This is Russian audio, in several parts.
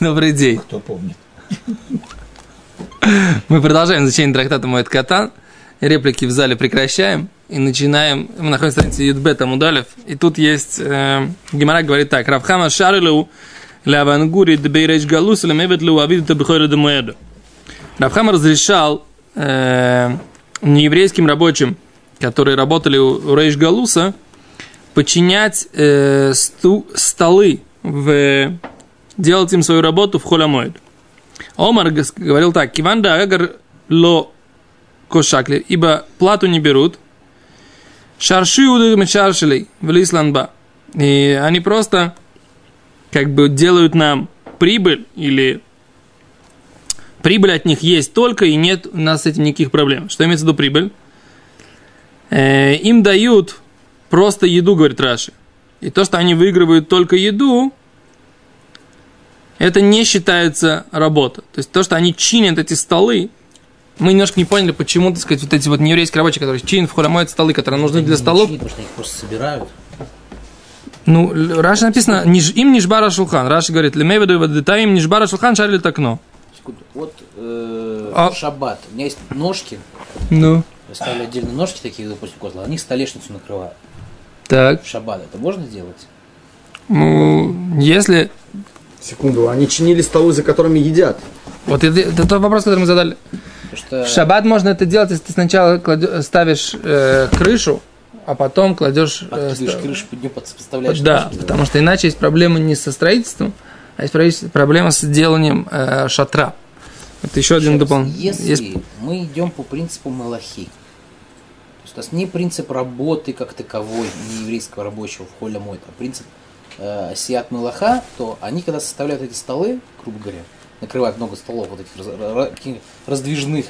Добрый день. Кто помнит? Мы продолжаем изучение трактата Моэт Катан. Реплики в зале прекращаем и начинаем. Мы находимся на странице Юдбет Амудалев. И тут есть... Э, Гимара говорит так. Равхама шарилу лавангури дбейрейч галус лемевет лу авиду табихойра демуэду. Равхама разрешал э, нееврейским рабочим, которые работали у Рейш Галуса, подчинять э, сту, столы в делать им свою работу в холямоид. Омар говорил так, Киванда Агар ло кошакли, ибо плату не берут. Шарши удагами шаршили в Лисландба. И они просто как бы делают нам прибыль или прибыль от них есть только и нет у нас с этим никаких проблем. Что имеется в виду прибыль? Э, им дают просто еду, говорит Раши. И то, что они выигрывают только еду, это не считается работа. То есть то, что они чинят эти столы, мы немножко не поняли, почему, так сказать, вот эти вот нееврейские рабочие, которые чинят в холе моют столы, которые нужны для столов. Чинят, потому что их просто собирают. Ну, Раши написано, «Ниж- им нижбара шулхан. Раши говорит, лемеведу вадыта им нижбара шулхан шарили окно. Секунду. Вот э, А- шаббат. У меня есть ножки. Ну. Я ставлю отдельно ножки такие, допустим, козла. Они столешницу накрывают. Так. В шаббат это можно делать? Ну, если... Секунду, они чинили столы, за которыми едят. Вот это, это тот вопрос, который мы задали. Что В шаббат можно это делать, если ты сначала кладё- ставишь э, крышу, а потом кладешь... э, подкидываешь ста- крышу, под нее подставляешь Да, ножки. потому что иначе есть проблема не со строительством, а есть проблема с деланием э, шатра. Это еще один Еще раз, дополнительный. Если Есть- мы идем по принципу Малахи, то есть у нас не принцип работы как таковой, не еврейского рабочего в холе мой, а принцип э, Сиат Малаха, то они, когда составляют эти столы, грубо говоря, накрывают много столов вот этих раздвижных,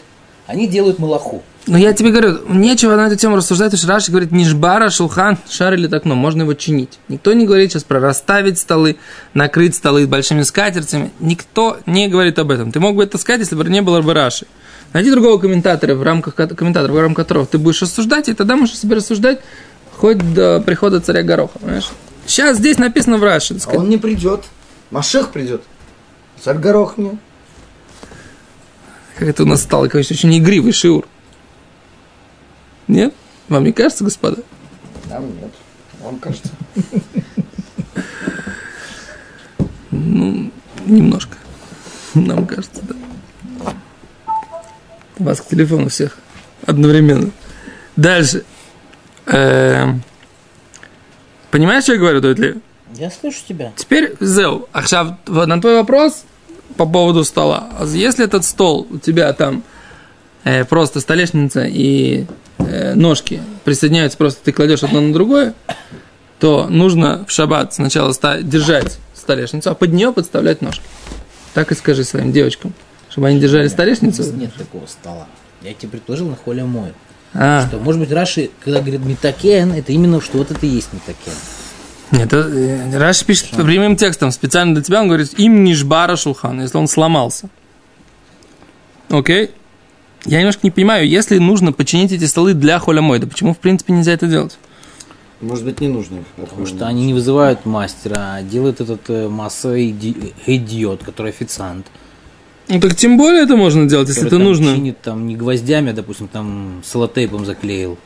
они делают Малаху. Но я тебе говорю, нечего на эту тему рассуждать, потому что Раши говорит, нижбара, шулхан, шар или окно, можно его чинить. Никто не говорит сейчас про расставить столы, накрыть столы большими скатертями. Никто не говорит об этом. Ты мог бы это сказать, если бы не было бы Раши. Найди другого комментатора, в рамках ко- комментатора, в рамках которого ты будешь рассуждать, и тогда можешь себе рассуждать хоть до прихода царя Гороха, понимаешь? Сейчас здесь написано в Раши, А он не придет. Машех придет. Царь горох мне. Как это у нас стало, конечно, очень игривый шиур. Нет? Вам не кажется, господа? Нам нет. Вам кажется. Ну, немножко. Нам кажется, да. Вас к телефону всех одновременно. Дальше. Эм, Понимаешь, что я говорю, Дойдли? Я слышу тебя. Теперь, Зеу, Ахшав, на твой вопрос по поводу стола. А Если этот стол у тебя там э, просто столешница и э, ножки присоединяются, просто ты кладешь одно на другое, то нужно в шаббат сначала ста- держать столешницу, а под нее подставлять ножки. Так и скажи своим девочкам, чтобы они держали столешницу. Нет такого стола. Я тебе предложил на холе мой. А, Что, может быть, Раши, когда говорит метакен, это именно что вот это и есть метакен. нет, э, Раши пишет прямым текстом, специально для тебя, он говорит, им нишбара шулхан, если он сломался. Окей? Я немножко не понимаю, если нужно починить эти столы для холямойда, почему, в принципе, нельзя это делать? Может быть, не нужно их. Потому что они не вызывают мастера, а делает этот э, масса иди- идиот, который официант. Ну так тем более это можно делать, если это нужно. чинит там не гвоздями, а, допустим, там солотейпом заклеил.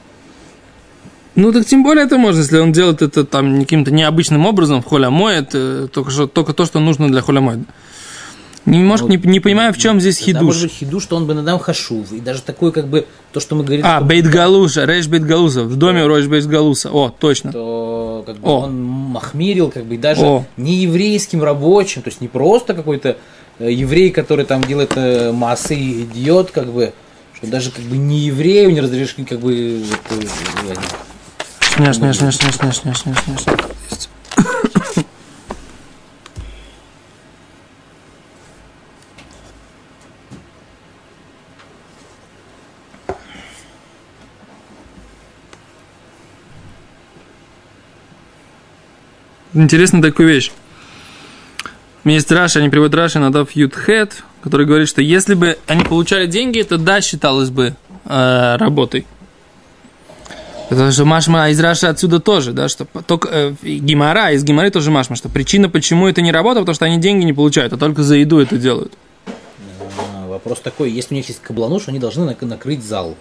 Ну так тем более это можно, если он делает это там каким-то необычным образом в холямоид, э, только, что, только то, что нужно для холямоида. Немножко не, не понимаю, в чем здесь Тогда может хидуш. быть хидуш, что он бы надам хашув. И даже такой, как бы, то, что мы говорили, А, что- Бейт Галуша, Рейш Бейт Галуса, в доме Рейш Бейт Галуса. О, точно. то как бы, О. он махмирил, как бы, и даже О. не еврейским рабочим, то есть не просто какой-то еврей, который там делает э, массы и идиот, как бы, что даже как бы не еврею не разрешили, как бы, вот, э, э, Шня, шня, шня, шня, шня, шня, шня, шня, шня. Есть. Интересно Есть Раша, они приводят Раши на Дав Ютхет, который говорит, что если бы они получали деньги, это да, считалось бы э, работой. Потому что Машма из Раши отсюда тоже, да, что только э, Гимара, из Гимары тоже Машма, что причина, почему это не работает, потому что они деньги не получают, а только за еду это делают. А, Вопрос такой, если у них есть каблануш, они должны нак- накрыть зал.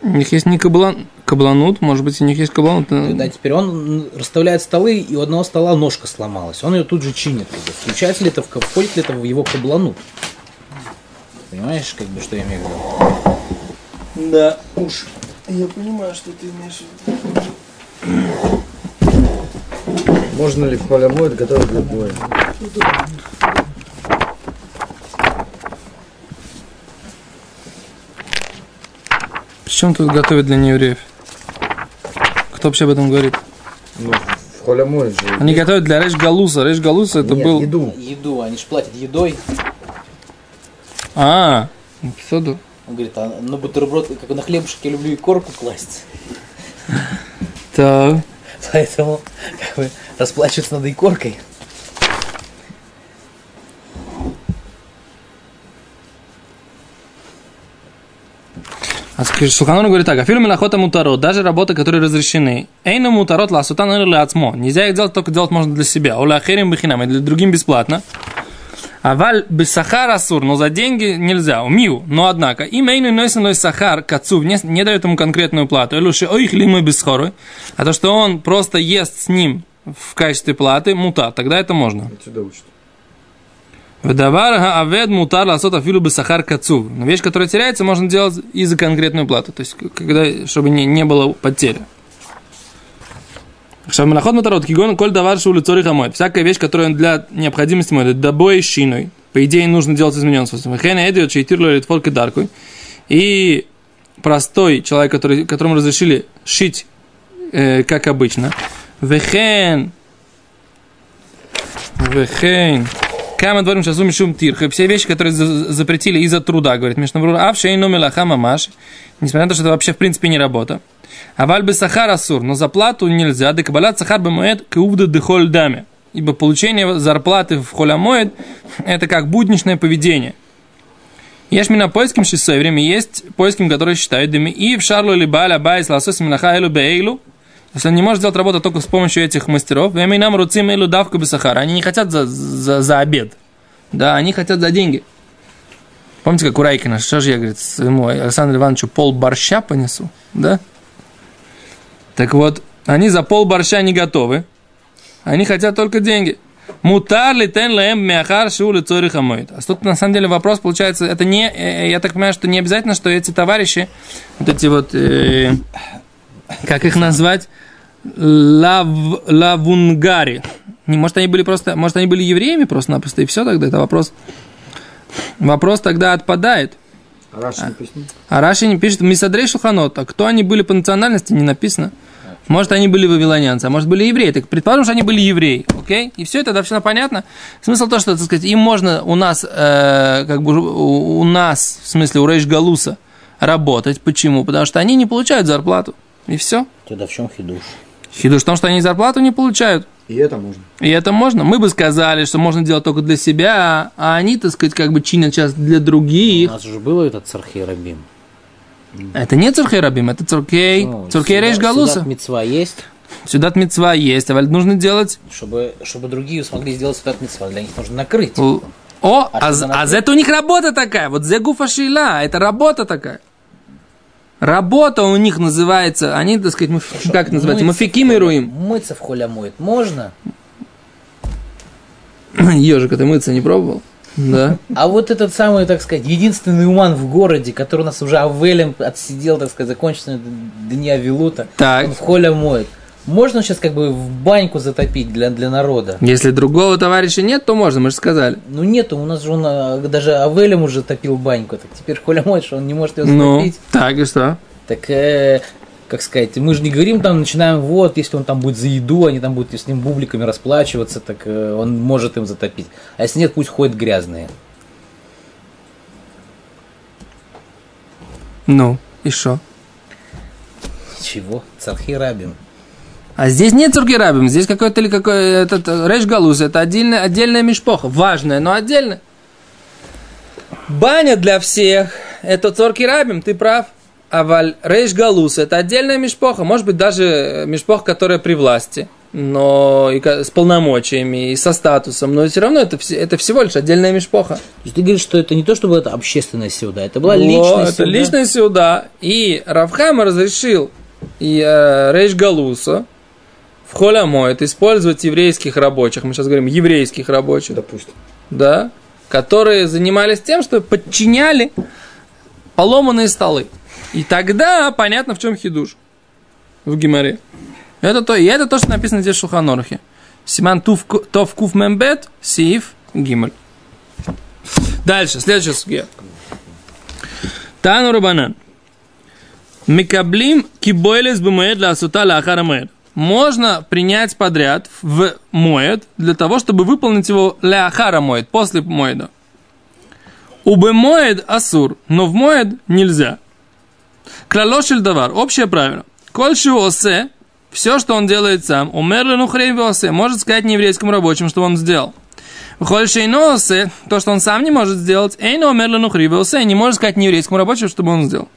У них есть не каблан, кабланут, может быть, у них есть кабланут. Да, теперь он расставляет столы, и у одного стола ножка сломалась. Он ее тут же чинит. Включается ли это, входит ли это в его кабланут? Понимаешь, как бы, что я имею в виду? Да, уж. Я понимаю, что ты имеешь в виду. Можно ли в холямоид готовить для боя? Причем тут готовят для неевреев? Кто вообще об этом говорит? Ну, в холямоид же. Они готовят для Реш Галуса. Реш Галуса это Нет, был... еду. Еду, они же платят едой. А, соду. Он говорит, а на бутерброд, как на хлебушек я люблю и корку класть. Так. Поэтому как бы, расплачиваться надо и коркой. А говорит так, а фильм Мелахота Мутарот, даже работы, которые разрешены, Эйна Мутарот Ласутан или Ацмо, нельзя их делать, только делать можно для себя, Оля Херим Бахинам, и для другим бесплатно. А валь бесахар асур, но за деньги нельзя, умил, но однако, им эйну нойсеной сахар к отцу не, не дает ему конкретную плату, или уж ой хлимы бесхоры, а то, что он просто ест с ним в качестве платы, мута, тогда это можно. Отсюда учат. Вдавар авед мутар ласот афилу бесахар кацув. Но вещь, которая теряется, можно делать и за конкретную плату. То есть, когда, чтобы не, не было потери. Шаманаход мутарот, кигон, коль давар шулы цори хамой. Всякая вещь, которая для необходимости моет, добой шиной. По идее, нужно делать измененным способом. Хена эдиот чейтирло литфолки даркой. И простой человек, который, которому разрешили шить, э, как обычно. Вехен Вехейн. Кама дворим шасу мишум тирха. Все вещи, которые за- запретили из-за труда, говорит Мишнаврур. А в шейну мелаха мамаш. Несмотря на то, что это вообще в принципе не работа. А вальбы сахар асур. Но за плату нельзя. Декабалат сахар бамуэд каувда дехоль даме. Ибо получение зарплаты в холямоид это как будничное поведение. Есть на поиским шестое время, есть поиским, которые считают дыми. И в шарлу или баля байс ласос минаха элу бейлу. Если он не может сделать работу только с помощью этих мастеров, «Вэми нам руцим элу давку бесахара. Они не хотят за, за, за обед. Да, они хотят за деньги. Помните, как у Райкина, что же я, говорит, своему Александру Ивановичу пол борща понесу, да? Так вот, они за пол борща не готовы. Они хотят только деньги. Мутар ли тен лэм мяхар шулы цори хамоид. А тут на самом деле вопрос получается, это не, э, я так понимаю, что не обязательно, что эти товарищи, вот эти вот, э, как их назвать, лав, лавунгари. Может, они были просто, может, они были евреями просто-напросто, и все тогда, это вопрос. Вопрос тогда отпадает. А Раша не пояснил? А Раши не пишет Мисадрей Шуханот. А кто они были по национальности, не написано. Может, они были вавилонянцы, а может, были евреи. Так предположим, что они были евреи, окей? И все это вообще понятно. Смысл то, что, так сказать, им можно у нас, э, как бы, у, у нас, в смысле, у Рейш Галуса, работать. Почему? Потому что они не получают зарплату. И все. Тогда в чем хидуш? Хидуш в том, что они зарплату не получают. И это можно. И это можно. Мы бы сказали, что можно делать только для себя, а они, так сказать, как бы чинят сейчас для У других. нас же было этот цархей рабим. Это не Цурхей Рабим, это Цуркей, Ну, Цуркей Рейш Галуса. Мецва есть, Сюда мецва есть, а нужно делать... чтобы, чтобы другие смогли сделать сюдат мецва. Для них нужно накрыть. О, а, А а, за накрыть? это у них работа такая, вот зегуфа шила, это работа такая. Работа у них называется, они, так сказать, маф- как это называется, мафиким и руим. Мыться в холя моет можно? Ежик, ты мыться не пробовал? Да. А вот этот самый, так сказать, единственный уман в городе, который у нас уже Авелем отсидел, так сказать, законченные дни Авилута, Так. он в холя моет. Можно сейчас как бы в баньку затопить для, для народа? Если другого товарища нет, то можно, мы же сказали. Ну нету, у нас же он, а, даже Авелем уже топил баньку, так теперь моет, что он не может ее Ну, затопить. так и что? Так, э, как сказать, мы же не говорим там, начинаем, вот, если он там будет за еду, они там будут с ним бубликами расплачиваться, так э, он может им затопить. А если нет, пусть ходят грязные. Ну, и что? Чего? Цархи рабим. А здесь нет цургерабим, здесь какой-то или какой этот э, рейш галуз, это отдельная, отдельная мишпоха, важная, но отдельная. Баня для всех, это цургерабим, ты прав. Аваль Рейш Галус это отдельная мишпоха, может быть даже мишпоха, которая при власти, но и с полномочиями, и со статусом, но все равно это, это всего лишь отдельная мишпоха. То есть ты говоришь, что это не то, чтобы это общественная сюда, это была Во, личная это сюда. личная сюда. И Равхама разрешил и э, Рейш Галуса в Холямоет использовать еврейских рабочих, мы сейчас говорим еврейских рабочих, Допустим. да, которые занимались тем, что подчиняли поломанные столы. И тогда понятно, в чем хидуш в Гимаре. Это то, и это то, что написано здесь в Шуханорхе. Симан тов кув мембет, сиев гималь. Дальше, следующая сугия. Тану Рабанан. Микаблим кибойлес бумоед ла асута ла ахара. Можно принять подряд в моед для того, чтобы выполнить его ля ахара моед, после моеда. Убе моед асур, но в моед нельзя. Клалошель давар, общее правило. Кольши осе, все, что он делает сам, умерли нухрей осе, может сказать нееврейскому рабочему, что он сделал. Кольши осе, то, что он сам не может сделать, эйно умерли нухрей осе, не может сказать нееврейскому рабочему, чтобы он сделал.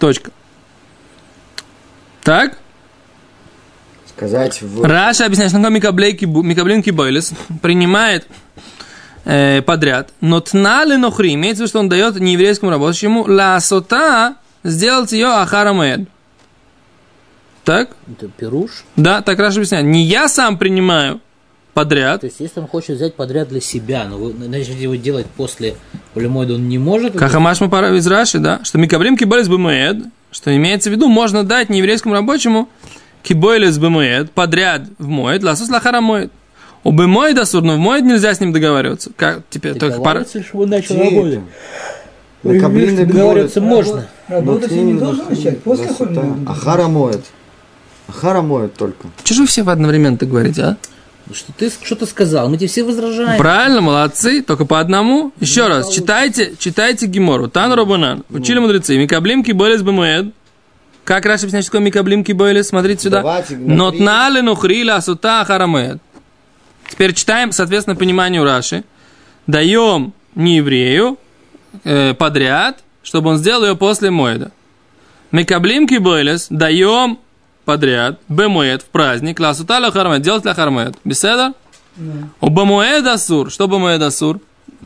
Точка. Так? Сказать в... Раша объясняет, что Микаблин Кибойлес принимает э, подряд, но тнали нохри, имеется в виду, что он дает нееврейскому рабочему ласота сделать ее ахара моед. Так? Это пируш. Да, так Раша объясняет. Не я сам принимаю подряд, То есть, если он хочет взять подряд для себя, но вы начнете его делать после полимоида, он не может. как Амаш пара из Раши, да, что Микаблим Кибойлес бемоед, что имеется в виду, можно дать нееврейскому рабочему Кибойлес бемоед подряд в моед, ласус лахара моед. У бемоед асур, но в моед нельзя с ним договариваться. Как теперь? Только пара... Договариваться, чтобы он начал работать. Договариваться можно. Работать не должен начать, после. Ахара моет. Ахара моет только. Чего же вы все в одновременно так говорите, а? Что ты что-то сказал, мы тебе все возражаем. Правильно, молодцы, только по одному. Еще раз, читайте, читайте Гимору. Тан Робанан. Учили мудрецы. Микаблим кибойлес бемуэд. Как Раша объясняет, что такое микаблим кибойлес? Смотрите сюда. Нотнали нухрила сута харамуэд. Теперь читаем, соответственно, пониманию Раши. Даем не еврею э, подряд, чтобы он сделал ее после моеда. Микаблим кибойлес даем подряд, бемуэд в праздник, ласута ля хармед, делать ля хармед. Беседа? У бемуэд асур. Что бемуэд асур?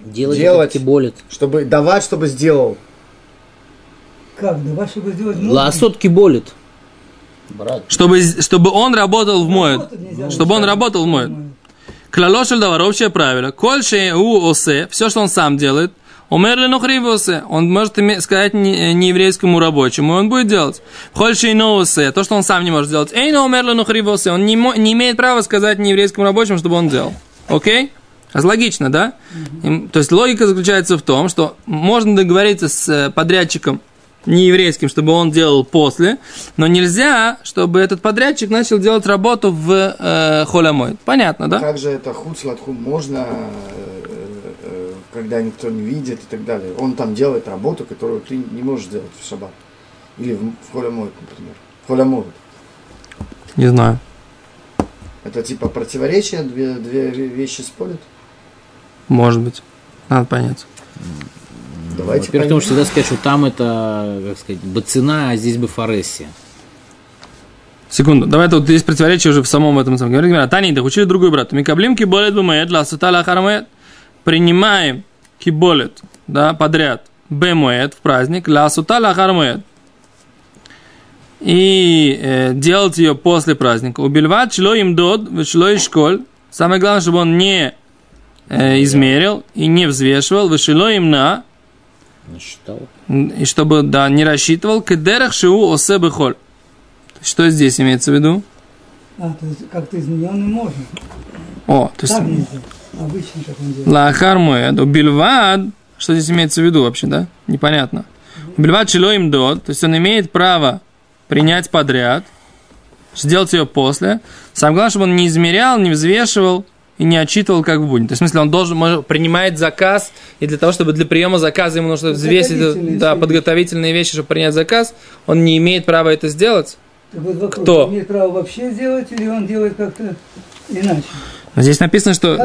Делать, Делать. болит. Чтобы давать, чтобы сделал. Как? Давай, чтобы сделать музыку. Ласотки болит. Брат. Чтобы, чтобы он работал в нельзя. Чтобы он работал в моед. Клалошель давар, общее правило. Кольше у осе, все, что он сам делает, умерли нухривы осе. Он может сказать не- нееврейскому рабочему, и он будет делать. Кольше и осе, то, что он сам не может сделать. Эй, но умерли нухривы осе. Он не, не имеет права сказать нееврейскому рабочему, чтобы он делал. Окей? А Логично, да? Им- То есть логика заключается в том, что можно договориться с э, подрядчиком нееврейским, чтобы он делал после, но нельзя, чтобы этот подрядчик начал делать работу в э, холямой. Понятно, да? Как же это худ сладхум можно, э, э, когда никто не видит и так далее. Он там делает работу, которую ты не можешь сделать в шаббат. Или в, в холямойт, например. В холямойт. Не знаю. Это типа противоречие, две, две вещи спорят? Может быть. Надо понять. Давайте Во-первых, потому что всегда сказать, что там это, как сказать, бацина, а здесь бы форесия. Секунду. Давай тут есть противоречие уже в самом этом самом. Говорит, говорит, Тани, да учили другую брату. Микаблим киболет бумает, ласута лахарамает. Принимаем киболет, да, подряд. Бемуэт в праздник, ласута лахарамает. И э, делать ее после праздника. Убивать шло им дод, шло и школь. Самое главное, чтобы он не э, измерил и не взвешивал. Вышело им на, Не считал. и чтобы, да, не рассчитывал. Кедерах шиу осе бехоль. Что здесь имеется в виду? А, то есть как-то измененный можно. О, то есть Так нельзя. Обычно, как он делает. лахар моед, убильвад, что здесь имеется в виду вообще, да? Непонятно. Убильвад шило им дот, то есть он имеет право принять подряд, сделать ее после. Самое главное, чтобы он не измерял, не взвешивал и не отчитывал как в будни. То есть, в смысле, он должен может, принимает заказ, и для того, чтобы для приема заказа ему нужно взвесить э, подготовительные да, подготовительные вещи, чтобы принять заказ, он не имеет права это сделать. Вот вопрос, Кто? Он имеет право вообще сделать, или он делает как-то иначе? Здесь написано, что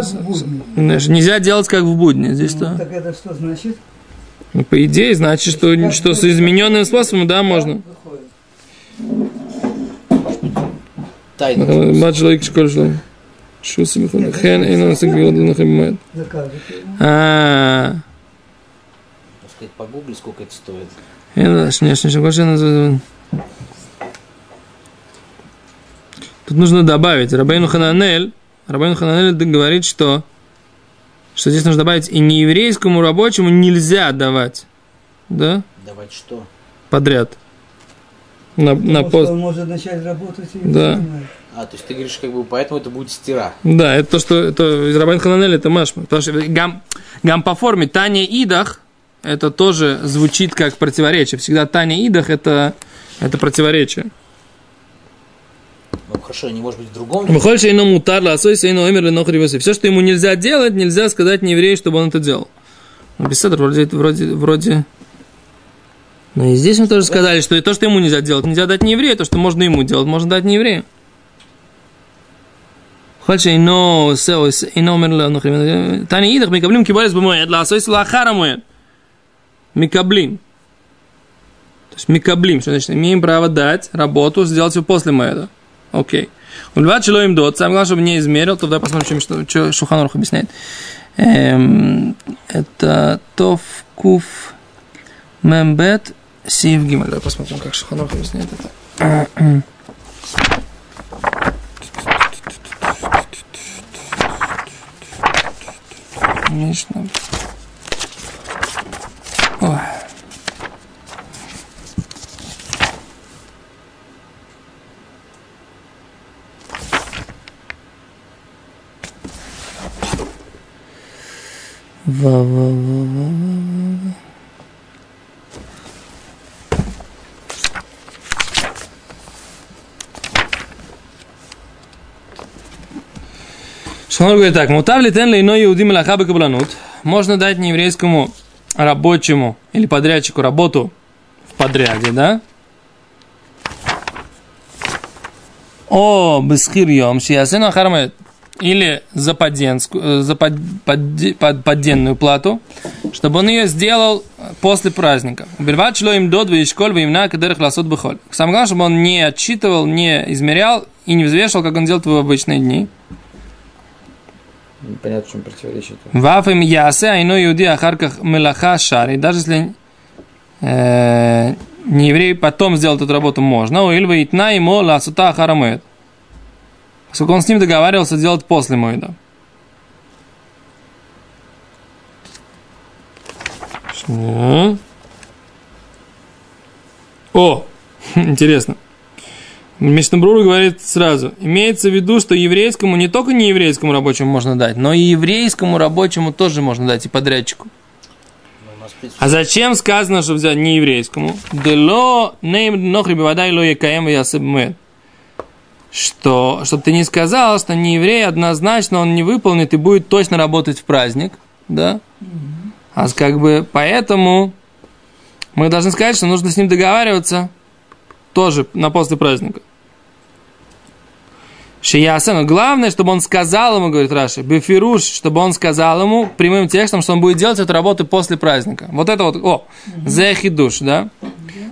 нельзя делать как в будни. Здесь ну, то... Так это что значит? Ну, по идее, значит, что, как что с измененным способом, да, можно. Тайный. Тайна. Э, младший человек, школьный. Шус Хен Эйнон Сагвиот Лунахамимед. А. Сказать, погугли, сколько это стоит. Я не Тут нужно добавить. Рабейну Хананель, Рабейну Хананель говорит, что что здесь нужно добавить и нееврейскому рабочему нельзя давать. Да? Давать что? Подряд. На, Потому на пост. он может начать работать и Да. Занимает. А, то есть ты говоришь, как бы, поэтому это будет стира. Да, это то, что это из Рабайн Хананель, это Машма. Потому что гам, гам по форме Таня Идах, это тоже звучит как противоречие. Всегда Таня Идах это, это противоречие. Ну хорошо, не может быть в другом. Что ино мутар ласой, ино умер ли нохри Все, что ему нельзя делать, нельзя сказать не еврею, чтобы он это делал. Ну, беседа вроде, вроде, вроде... Ну и здесь мы тоже сказали, что и то, что ему нельзя делать, нельзя дать не еврею, то, что можно ему делать, можно дать не еврею. יכול שאינו עושה או אינו אומר לאנוכי, תני אידך מקבלים קיבולת במועד, לעשות לאחר המועד. מקבלים. То есть מקבלים, что значит, имеем право дать работу, сделать ее после моеда. Окей. Ульват чело им дот, самое главное, чтобы не измерил, то давай посмотрим, что, что Шуханарух объясняет. Эм, это Тов Куф Мембет Сив Гимель. Давай посмотрим, как Шуханарух объясняет это. Мишна. Ой. Ва Шалом говорит так, мутав ли тен иной иуди мелаха бекабланут, можно дать нееврейскому рабочему или подрядчику работу в подряде, да? О, бесхирьем, шиясену ахармет. Или за, поденскую, э, за под, подде- под- подденную плату, чтобы он ее сделал после праздника. Уберват шло им дод школь имена кадерах ласот бихоль. Самое главное, чтобы он не отчитывал, не измерял и не взвешивал, как он делает в обычные дни. Непонятно, в чем противоречие. Ваф им ясе, а иной иуди ахарках мелаха шари. Даже если э, не еврей потом сделал эту работу, можно. У Ильва итна ему ласута ахарамует. Поскольку он с ним договаривался делать после моеда. Что? О, интересно. Мишнабрур говорит сразу, имеется в виду, что еврейскому, не только не еврейскому рабочему можно дать, но и еврейскому рабочему тоже можно дать, и подрядчику. Ну, А зачем сказано, что взять не еврейскому? Что, чтобы ты не сказал, что не еврей однозначно он не выполнит и будет точно работать в праздник, да? А как бы поэтому мы должны сказать, что нужно с ним договариваться тоже на после праздника. Шиясе, но главное, чтобы он сказал ему, говорит Раши, бефируш, чтобы он сказал ему прямым текстом, что он будет делать эту работу после праздника. Вот это вот, о, зехидуш, да?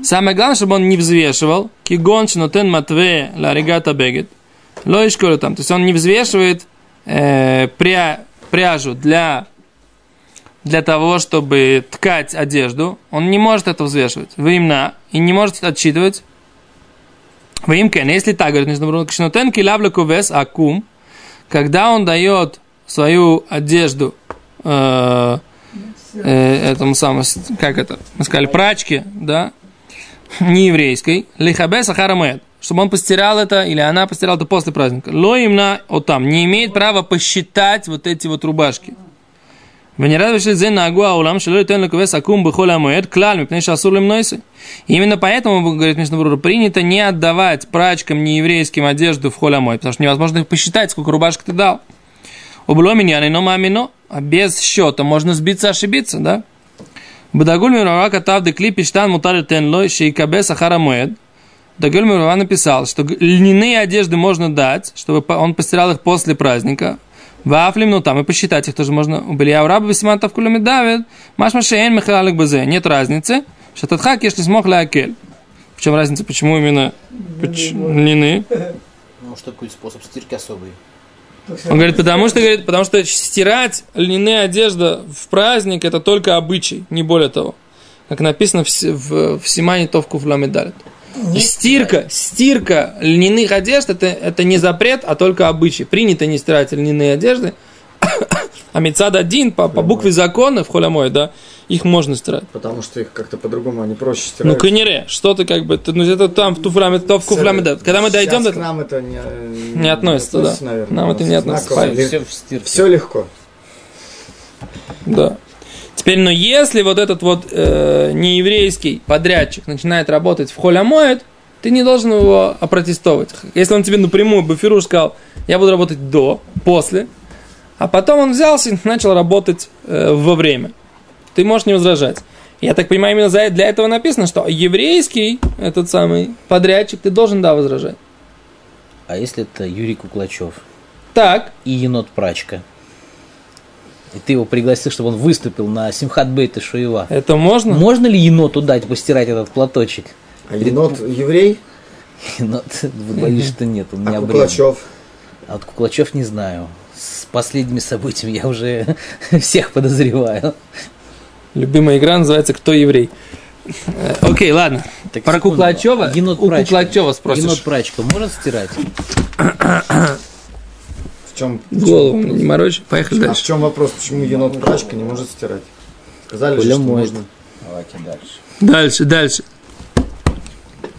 Самое главное, чтобы он не взвешивал, кигон нотен матве ла регата бегет, лоишкору там, то есть он не взвешивает э, пря, пряжу для, для того, чтобы ткать одежду, он не может это взвешивать, времена, и не может отсчитывать Вим кен, если так, говорит Мишнабрун, кшнотен килавля кувес акум, когда он дает свою одежду э, э, этому самому, как это, мы сказали, прачке, да, не еврейской, лихабес ахарамед, чтобы он постирал это, или она постирала это после праздника. Ло имна, вот там, не имеет права посчитать вот эти вот рубашки. Именно поэтому, говорит Мишнабрур, принято не отдавать прачкам нееврейским одежду в холь мой, потому что невозможно их посчитать, сколько рубашек ты дал. Убло меня, но мамино, а без счета можно сбиться, ошибиться, да? Бадагуль Мирава катав де клипи штан мутар тен лой шейкабе сахара моед. Дагуль Мирава написал, что льняные одежды можно дать, чтобы он постирал их после праздника. Вафлим, ну там и посчитать их тоже можно. У Белия раба Весимантов Кулами Давид. Маш Машейн Михалик Базе. Нет разницы. Шататхак, если смог лякель. В чем разница, почему именно льняные? Ну, что какой способ стирки особый. Он говорит, потому что, говорит, потому что стирать льняные одежда в праздник это только обычай, не более того. Как написано в, в, в Симане Товку в Стирка, стирка льняных одежд это, это не запрет, а только обычай. Принято не стирать льняные одежды. А Мецад один по, по букве закона в холямой, да, их можно стирать. Потому что их как-то по-другому они проще Ну, стирают. канере, что ты как бы, ты- ну, это там в туфламе, то в куфламе, да. Когда мы дойдем до к нам это не, Не относится, да. наверное. Нам это не относится. Все. Все легко. Да. Теперь, но если вот этот вот э, нееврейский подрядчик начинает работать в холямоет, ты не должен его опротестовать. Если он тебе напрямую Бафируш сказал, я буду работать до, после, а потом он взялся и начал работать э, во время. Ты можешь не возражать. Я так понимаю, именно за, для этого написано, что еврейский, этот самый подрядчик, ты должен, да, возражать. А если это Юрий Куклачев Так, и енот Прачка? И ты его пригласил, чтобы он выступил на Симхат Бейта Шуева. это можно? Можно ли еноту дать постирать этот платочек? А енот еврей, Енот, боюсь, что нет, он не а. Куклачев. А вот Куклачев не знаю. С последними событиями я уже всех подозреваю. Любимая игра называется «Кто еврей?». Э, Окей, ладно. Так, Про. Куклачева? Енот У. Куклачева спросишь. Енот Прачка может стирать? В чем, Голову не морочь. Поехали а в дальше. чем вопрос, почему енот прачка не может стирать? Сказали же, что можно. Давайте дальше. Дальше, дальше.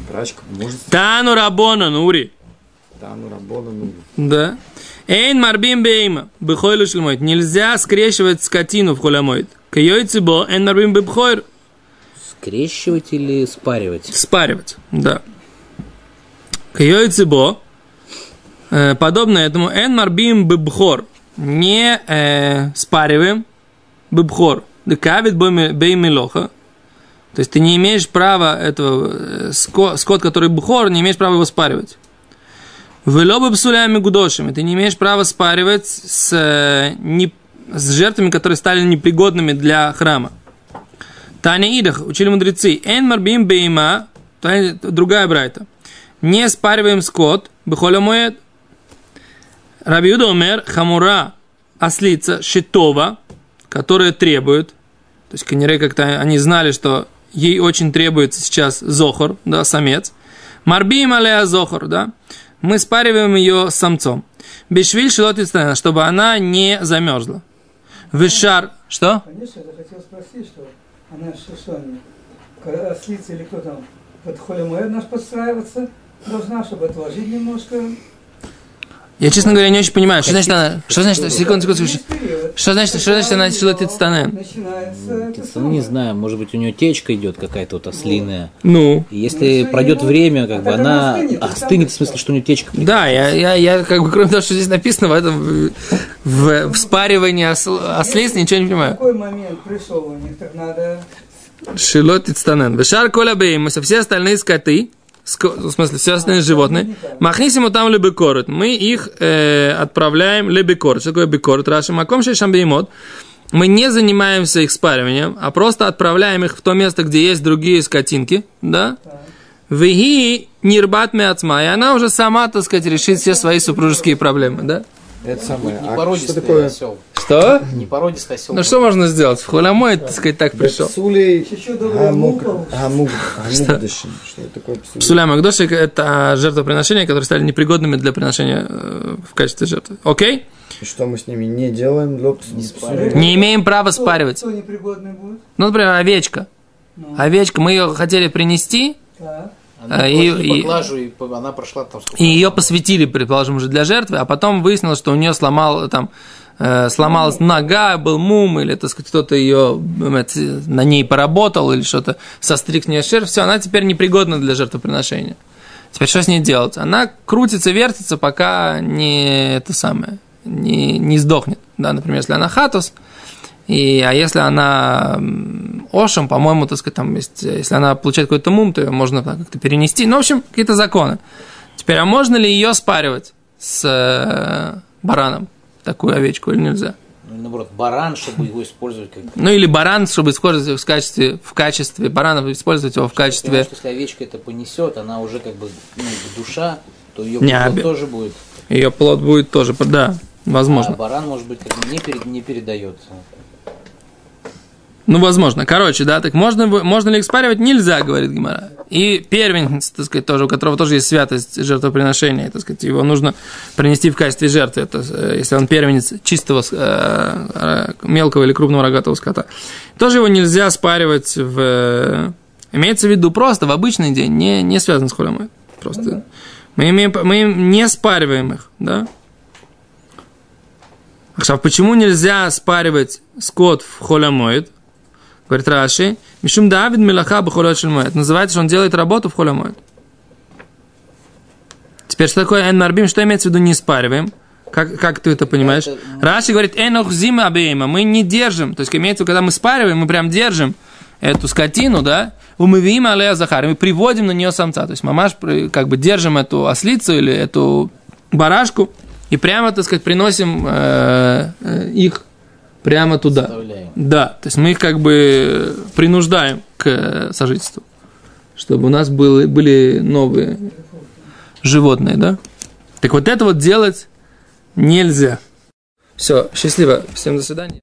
Прачка может. Тану Рабона, Нури. Да, ну работа, ну. Да. Эйн марбим бейма. Бехойлу шлемойт. Нельзя скрещивать скотину в холямойт. Кайойцебо, эйн марбим бебхойр. Скрещивать или спаривать? Спаривать. Да. Кайойцебо. Э, подобно этому. Эйн марбим бебхор. Не э, спариваем бебхор. Декавит беймилоха. То есть ты не имеешь права этого, э, ско- скот, который бухор, не имеешь права его спаривать. Велобы псулями гудошами. Ты не имеешь права спаривать с, э, не, с жертвами, которые стали непригодными для храма. Таня Идах, учили мудрецы. Эн марбим бейма, другая брайта. Не спариваем скот, бихоля моет. Раби Юда умер, хамура, ослица, щитова, которая требует, то есть канере как-то они знали, что ей очень требуется сейчас зохор, да, самец. Марбим алея зохор, да. Мы спариваем ее с самцом. Бешвиль шилот чтобы она не замерзла. Вишар, что? Конечно, я хотел спросить, что она когда ослица или кто там под холемоед наш подстраиваться должна, чтобы отложить немножко. Я, честно говоря, не очень понимаю, что значит она, что значит, секунду, секунду, секунду. Что значит, что значит она? Начинается это Ну, самое. не знаю, может быть, у нее течка идет какая-то вот ослиная. Ну, И если Ну, пройдет время, ну, как бы она остынет, в смысле, что у нее течка да, я, я, я, как бы, кроме того, что здесь написано, в этом, в, в спаривании осл- ослиц, ничего не понимаю. Какой момент пришел у них, так надо... Шилот Ицтанен. Вешар коля беймуса, все остальные скоты, ско- в смысле, все остальные животные, махнисиму там лебекорот. Мы их э, отправляем лебекорот. Что такое бекорот? Раши маком шейшам беймот. Мы не занимаемся их спариванием, а просто отправляем их в то место, где есть другие скотинки, да? Веги нирбат меацма, и она уже сама, так сказать, решит все свои супружеские проблемы, да? Это самое. Ну, А а что такое? осел. Что? Не породистый осел. Ну что можно сделать? В холямой, так сказать, так пришел. Псулей мукол. гамук, гамукдышин. Что это такое псулей? Псуля Магдошик – это жертвоприношения, которые стали непригодными для приношения э, в качестве жертвы. Окей? И что мы с ними не делаем? псулей? Не имеем права спаривать. Кто непригодный будет? Ну, например, овечка. Ну, Овечка, мы ее хотели принести, так. Она А, и, и- поклажу, и она прошла там сколько? и ее посвятили, предположим, уже для жертвы, а потом выяснилось, что у нее сломал, там, э, сломалась нога, был мум, или, так сказать, кто-то ее на ней поработал, или что-то состриг с нее шерсть, все, она теперь непригодна для жертвоприношения. Теперь что с ней делать? Она крутится, вертится, пока не это самое, не, не сдохнет. Да, например, если она хатус, и, а если она ошем, по-моему, так сказать, там есть, если она получает какой-то мум, то ее можно как-то перенести. Ну, в общем, какие-то законы. Теперь, а можно ли ее спаривать с э, бараном? такую овечку или нельзя? Ну, наоборот, баран, чтобы его использовать как... Ну или баран, чтобы использовать его в качестве, в качестве барана, использовать его в качестве... что если овечка это понесет, она уже как бы ну, душа, то ее Не, оби- тоже будет. Ее плод будет тоже, да, А возможно. баран, может быть, как бы не, перед, не передается. Ну, возможно. Короче, да, так можно, можно ли их спаривать? Нельзя, говорит Гимара. И первенец, так сказать, тоже, у которого тоже есть святость жертвоприношения, так сказать, его нужно принести в качестве жертвы, это, э, если он первенец чистого, э, э, мелкого или крупного рогатого скота. Тоже его нельзя спаривать в... Имеется в виду просто в обычный день, не, не связан с холемой. Просто мы, имеем, мы не спариваем их, да? А почему нельзя спаривать скот в холямоид? Говорит Раши, Мишум Давид Мелаха Бахолет Шельмоэт. Называется, что он делает работу в холямоид. Теперь, что такое Эн Марбим? Что имеется в виду не спариваем? Как, как ты это понимаешь? Это, ну- Раши говорит, Энох зима обеима. Мы не держим. То есть, имеется в виду, когда мы спариваем, мы прям держим эту скотину, да, умывим алея захар, мы приводим на нее самца. То есть, мамаш, как бы держим эту ослицу или эту барашку, и прямо, так сказать, приносим э, э, их прямо туда. Вставляем. Да, то есть мы их как бы принуждаем к э, сожительству, чтобы у нас были, были новые животные, да? Так вот это вот делать нельзя. Все, счастливо, всем до свидания.